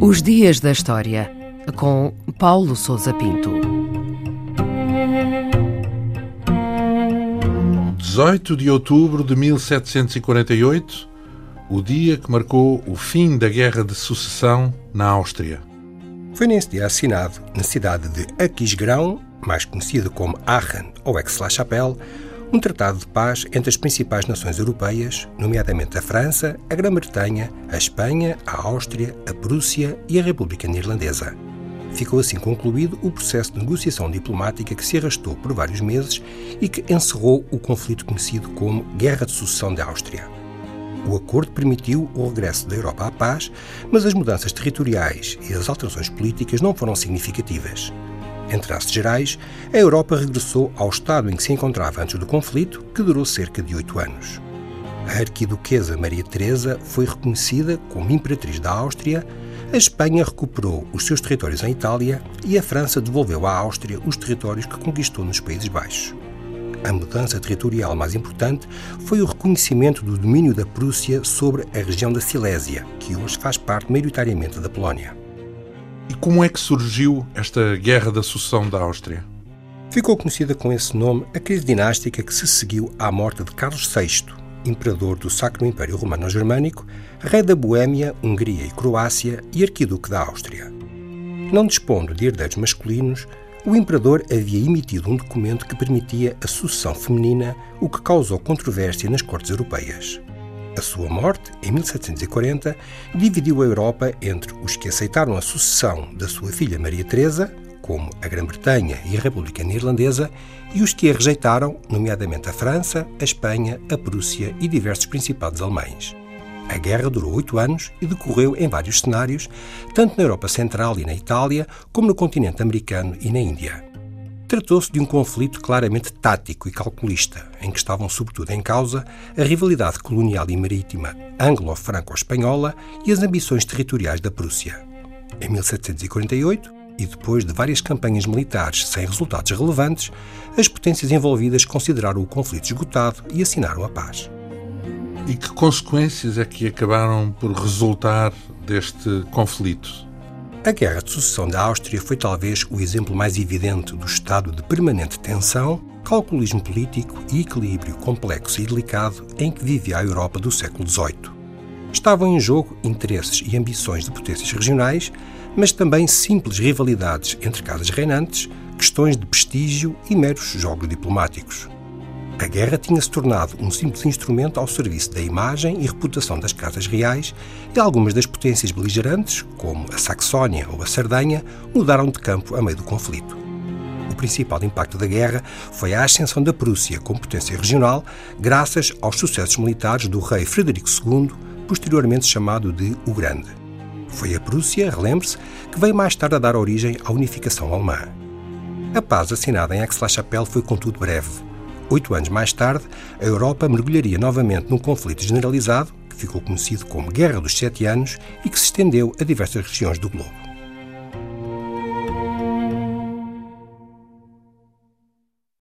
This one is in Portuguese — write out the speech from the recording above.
Os Dias da História, com Paulo Souza Pinto. 18 de outubro de 1748, o dia que marcou o fim da Guerra de Sucessão na Áustria. Foi nesse dia assinado, na cidade de Aquisgrão, mais conhecido como Aachen ou Aix-la-Chapelle, um tratado de paz entre as principais nações europeias, nomeadamente a França, a Grã-Bretanha, a Espanha, a Áustria, a Prússia e a República Neerlandesa. Ficou assim concluído o processo de negociação diplomática que se arrastou por vários meses e que encerrou o conflito conhecido como Guerra de Sucessão da Áustria. O acordo permitiu o regresso da Europa à paz, mas as mudanças territoriais e as alterações políticas não foram significativas. Em traços gerais, a Europa regressou ao estado em que se encontrava antes do conflito, que durou cerca de oito anos. A arquiduquesa Maria Teresa foi reconhecida como imperatriz da Áustria, a Espanha recuperou os seus territórios em Itália e a França devolveu à Áustria os territórios que conquistou nos Países Baixos. A mudança territorial mais importante foi o reconhecimento do domínio da Prússia sobre a região da Silésia, que hoje faz parte maioritariamente da Polónia. E como é que surgiu esta Guerra da Sucessão da Áustria? Ficou conhecida com esse nome a crise dinástica que se seguiu à morte de Carlos VI, imperador do Sacro Império Romano-Germânico, rei da Boêmia, Hungria e Croácia e arquiduque da Áustria. Não dispondo de herdeiros masculinos, o imperador havia emitido um documento que permitia a sucessão feminina, o que causou controvérsia nas cortes europeias. A sua morte, em 1740, dividiu a Europa entre os que aceitaram a sucessão da sua filha Maria Teresa, como a Grã-Bretanha e a República Neerlandesa, e os que a rejeitaram, nomeadamente a França, a Espanha, a Prússia e diversos principados alemães. A guerra durou oito anos e decorreu em vários cenários, tanto na Europa Central e na Itália, como no continente americano e na Índia. Tratou-se de um conflito claramente tático e calculista, em que estavam sobretudo em causa a rivalidade colonial e marítima anglo-franco-espanhola e as ambições territoriais da Prússia. Em 1748, e depois de várias campanhas militares sem resultados relevantes, as potências envolvidas consideraram o conflito esgotado e assinaram a paz. E que consequências é que acabaram por resultar deste conflito? A Guerra de Sucessão da Áustria foi talvez o exemplo mais evidente do estado de permanente tensão, calculismo político e equilíbrio complexo e delicado em que vivia a Europa do século XVIII. Estavam em jogo interesses e ambições de potências regionais, mas também simples rivalidades entre casas reinantes, questões de prestígio e meros jogos diplomáticos. A guerra tinha-se tornado um simples instrumento ao serviço da imagem e reputação das casas reais e algumas das potências beligerantes, como a Saxónia ou a Sardanha, mudaram de campo a meio do conflito. O principal impacto da guerra foi a ascensão da Prússia como potência regional, graças aos sucessos militares do rei Frederico II, posteriormente chamado de O Grande. Foi a Prússia, relembre-se, que veio mais tarde a dar origem à unificação alemã. A paz assinada em Aix-la-Chapelle foi, contudo, breve Oito anos mais tarde, a Europa mergulharia novamente num conflito generalizado, que ficou conhecido como Guerra dos Sete Anos e que se estendeu a diversas regiões do globo.